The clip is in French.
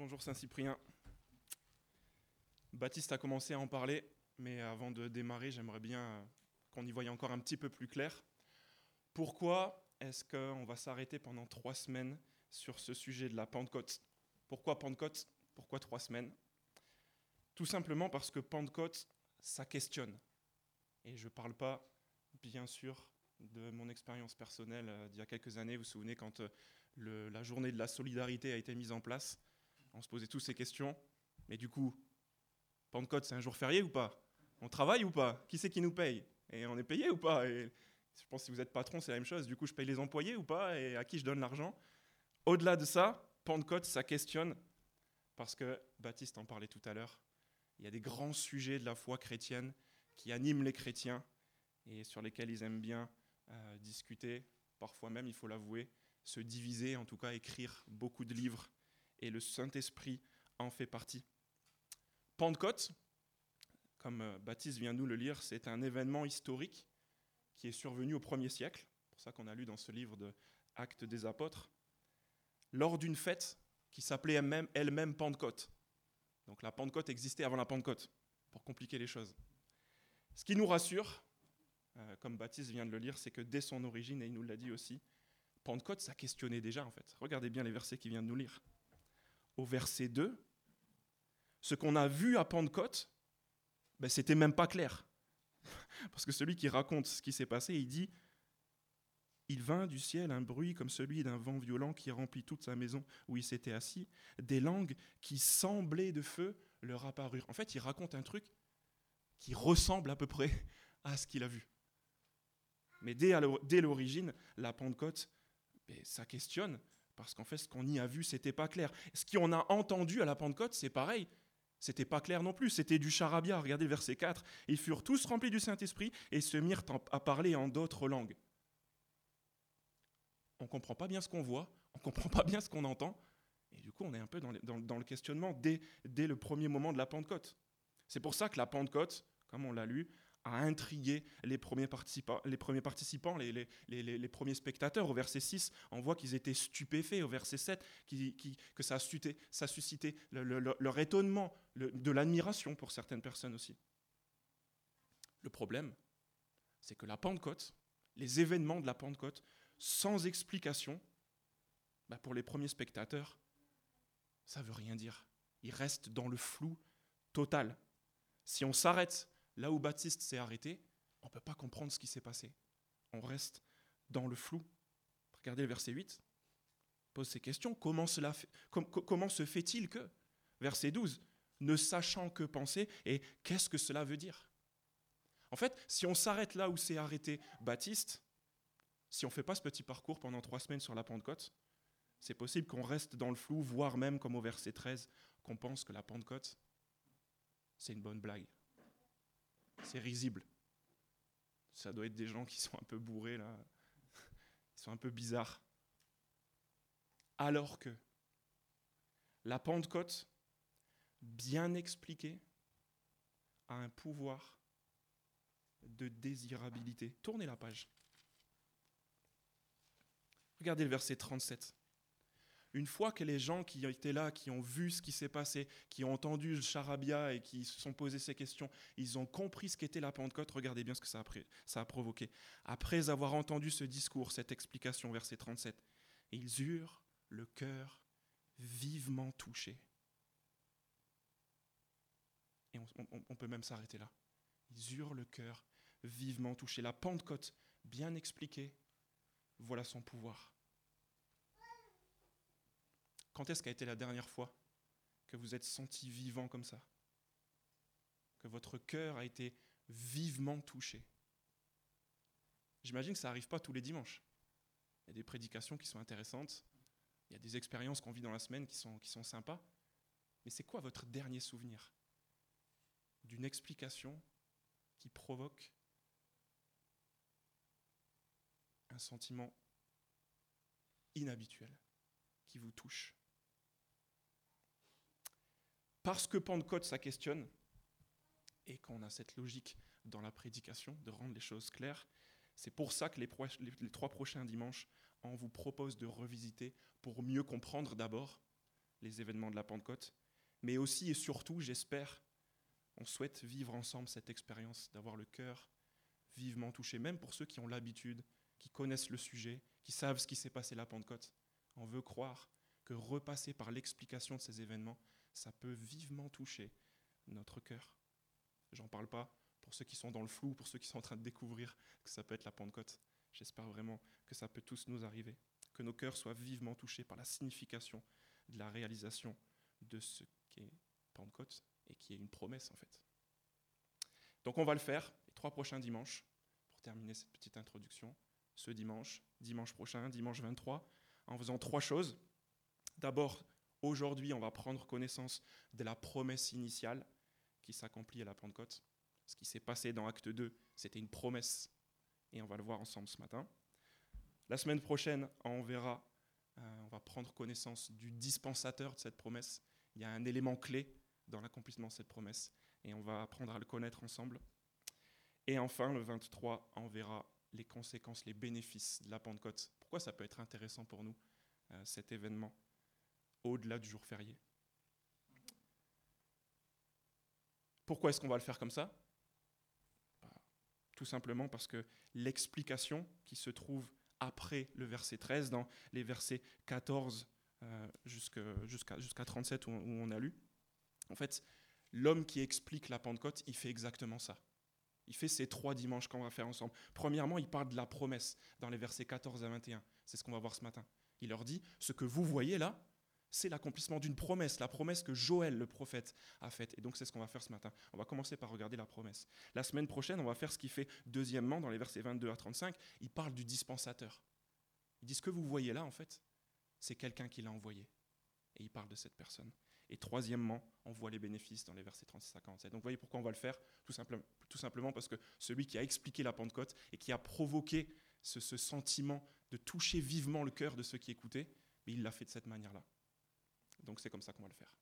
Bonjour Saint-Cyprien. Baptiste a commencé à en parler, mais avant de démarrer, j'aimerais bien qu'on y voie encore un petit peu plus clair. Pourquoi est-ce qu'on va s'arrêter pendant trois semaines sur ce sujet de la Pentecôte? Pourquoi Pentecôte? Pourquoi trois semaines? Tout simplement parce que Pentecôte, ça questionne. Et je ne parle pas, bien sûr, de mon expérience personnelle euh, d'il y a quelques années. Vous vous souvenez quand euh, la journée de la solidarité a été mise en place? On se posait tous ces questions. Mais du coup, Pentecôte, c'est un jour férié ou pas? On travaille ou pas? Qui c'est qui nous paye? Et on est payé ou pas? Je pense que si vous êtes patron, c'est la même chose. Du coup, je paye les employés ou pas? Et à qui je donne l'argent? Au-delà de ça, Pentecôte, ça questionne. Parce que Baptiste en parlait tout à l'heure. Il y a des grands sujets de la foi chrétienne qui animent les chrétiens et sur lesquels ils aiment bien euh, discuter, parfois même, il faut l'avouer, se diviser, en tout cas écrire beaucoup de livres. Et le Saint-Esprit en fait partie. Pentecôte, comme euh, Baptiste vient nous le lire, c'est un événement historique qui est survenu au premier siècle, c'est pour ça qu'on a lu dans ce livre de Actes des Apôtres, lors d'une fête qui s'appelait elle-même Pentecôte. Donc la Pentecôte existait avant la Pentecôte, pour compliquer les choses. Ce qui nous rassure, euh, comme Baptiste vient de le lire, c'est que dès son origine, et il nous l'a dit aussi, Pentecôte, ça questionnait déjà en fait. Regardez bien les versets qu'il vient de nous lire. Au verset 2, ce qu'on a vu à Pentecôte, ben, c'était même pas clair. Parce que celui qui raconte ce qui s'est passé, il dit Il vint du ciel un bruit comme celui d'un vent violent qui remplit toute sa maison où il s'était assis. Des langues qui semblaient de feu leur apparurent. En fait, il raconte un truc qui ressemble à peu près à ce qu'il a vu. Mais dès l'origine, la Pentecôte, ben, ça questionne, parce qu'en fait, ce qu'on y a vu, c'était pas clair. Ce qu'on a entendu à la Pentecôte, c'est pareil. C'était pas clair non plus, c'était du charabia. Regardez le verset 4. Ils furent tous remplis du Saint-Esprit et se mirent à parler en d'autres langues. On ne comprend pas bien ce qu'on voit, on ne comprend pas bien ce qu'on entend, et du coup, on est un peu dans le, questionnement dès, dès le premier moment de la Pentecôte. C'est pour ça que la Pentecôte, comme on l'a lu, a intrigué les premiers participants, les, premiers, participants les, premiers spectateurs. Au verset 6, on voit qu'ils étaient stupéfaits. Au verset 7, que ça a suscité, leur étonnement, de l'admiration pour certaines personnes aussi. Le problème, c'est que la Pentecôte, les événements de la Pentecôte, sans explication, bah, pour les premiers spectateurs, ça ne veut rien dire. Ils restent dans le flou total. Si on s'arrête là où Baptiste s'est arrêté, on ne peut pas comprendre ce qui s'est passé. On reste dans le flou. Regardez le verset 8. Pose ces questions. Comment, comment se fait-il que Verset 12. Ne sachant que penser et qu'est-ce que cela veut dire? En fait, si on s'arrête là où s'est arrêté Baptiste, si on ne fait pas ce petit parcours pendant trois semaines sur la Pentecôte, c'est possible qu'on reste dans le flou, voire même comme au verset 13, qu'on pense que la Pentecôte, c'est une bonne blague c'est risible. Ça doit être des gens qui sont un peu bourrés là, ils sont un peu bizarres. Alors que la Pentecôte, bien expliquée, a un pouvoir de désirabilité. Tournez la page. Regardez le verset 37. Une fois que les gens qui étaient là, qui ont vu ce qui s'est passé, qui ont entendu le charabia et qui se sont posés ces questions, ils ont compris ce qu'était la Pentecôte, regardez bien ce que ça a, provoqué. Après avoir entendu ce discours, cette explication, verset 37, ils eurent le cœur vivement touché. Et on peut même s'arrêter là. Ils eurent le cœur vivement touché. La Pentecôte, bien expliquée, voilà son pouvoir. Quand est-ce qu'a été la dernière fois que vous êtes senti vivant comme ça? Que votre cœur a été vivement touché? J'imagine que ça n'arrive pas tous les dimanches. Il y a des prédications qui sont intéressantes, il y a des expériences qu'on vit dans la semaine qui sont, qui sont sympas. Mais c'est quoi votre dernier souvenir? D'une explication qui provoque un sentiment inhabituel, qui vous touche parce que Pentecôte, ça questionne, et qu'on a cette logique dans la prédication de rendre les choses claires, c'est pour ça que les, trois prochains dimanches, on vous propose de revisiter pour mieux comprendre d'abord les événements de la Pentecôte, mais aussi et surtout, j'espère, on souhaite vivre ensemble cette expérience, d'avoir le cœur vivement touché, même pour ceux qui ont l'habitude, qui connaissent le sujet, qui savent ce qui s'est passé la Pentecôte. On veut croire que repasser par l'explication de ces événements, ça peut vivement toucher notre cœur. J'en parle pas pour ceux qui sont dans le flou, pour ceux qui sont en train de découvrir que ça peut être la Pentecôte. J'espère vraiment que ça peut tous nous arriver, que nos cœurs soient vivement touchés par la signification de la réalisation de ce qu'est Pentecôte et qui est une promesse en fait. Donc on va le faire les trois prochains dimanches pour terminer cette petite introduction. Ce dimanche, dimanche prochain, dimanche 23, en faisant trois choses. D'abord, aujourd'hui, on va prendre connaissance de la promesse initiale qui s'accomplit à la Pentecôte. Ce qui s'est passé dans Acte 2, c'était une promesse, et on va le voir ensemble ce matin. La semaine prochaine, on verra, euh, on va prendre connaissance du dispensateur de cette promesse. Il y a un élément clé dans l'accomplissement de cette promesse, et on va apprendre à le connaître ensemble. Et enfin, le 23, on verra les conséquences, les bénéfices de la Pentecôte. Pourquoi ça peut être intéressant pour nous, euh, cet événement, au-delà du jour férié. Pourquoi est-ce qu'on va le faire comme ça? Bah, Tout simplement parce que l'explication qui se trouve après le verset 13, dans les versets 14 euh, jusqu'à 37 où on a lu, en fait, l'homme qui explique la Pentecôte, il fait exactement ça. Il fait ces trois dimanches qu'on va faire ensemble. Premièrement, il parle de la promesse dans les versets 14 à 21. C'est ce qu'on va voir ce matin. Il leur dit, ce que vous voyez là, c'est l'accomplissement d'une promesse, la promesse que Joël, le prophète, a faite. Et donc c'est ce qu'on va faire ce matin. On va commencer par regarder la promesse. La semaine prochaine, on va faire ce qu'il fait deuxièmement dans les versets 22 à 35. Il parle du dispensateur. Il dit, ce que vous voyez là, en fait, c'est quelqu'un qui l'a envoyé. Et il parle de cette personne. Et troisièmement, on voit les bénéfices dans les versets 36 à 47. Donc vous voyez pourquoi on va le faire tout, simplement, tout simplement parce que celui qui a expliqué la Pentecôte et qui a provoqué ce, sentiment de toucher vivement le cœur de ceux qui écoutaient, il l'a fait de cette manière-là. Donc c'est comme ça qu'on va le faire.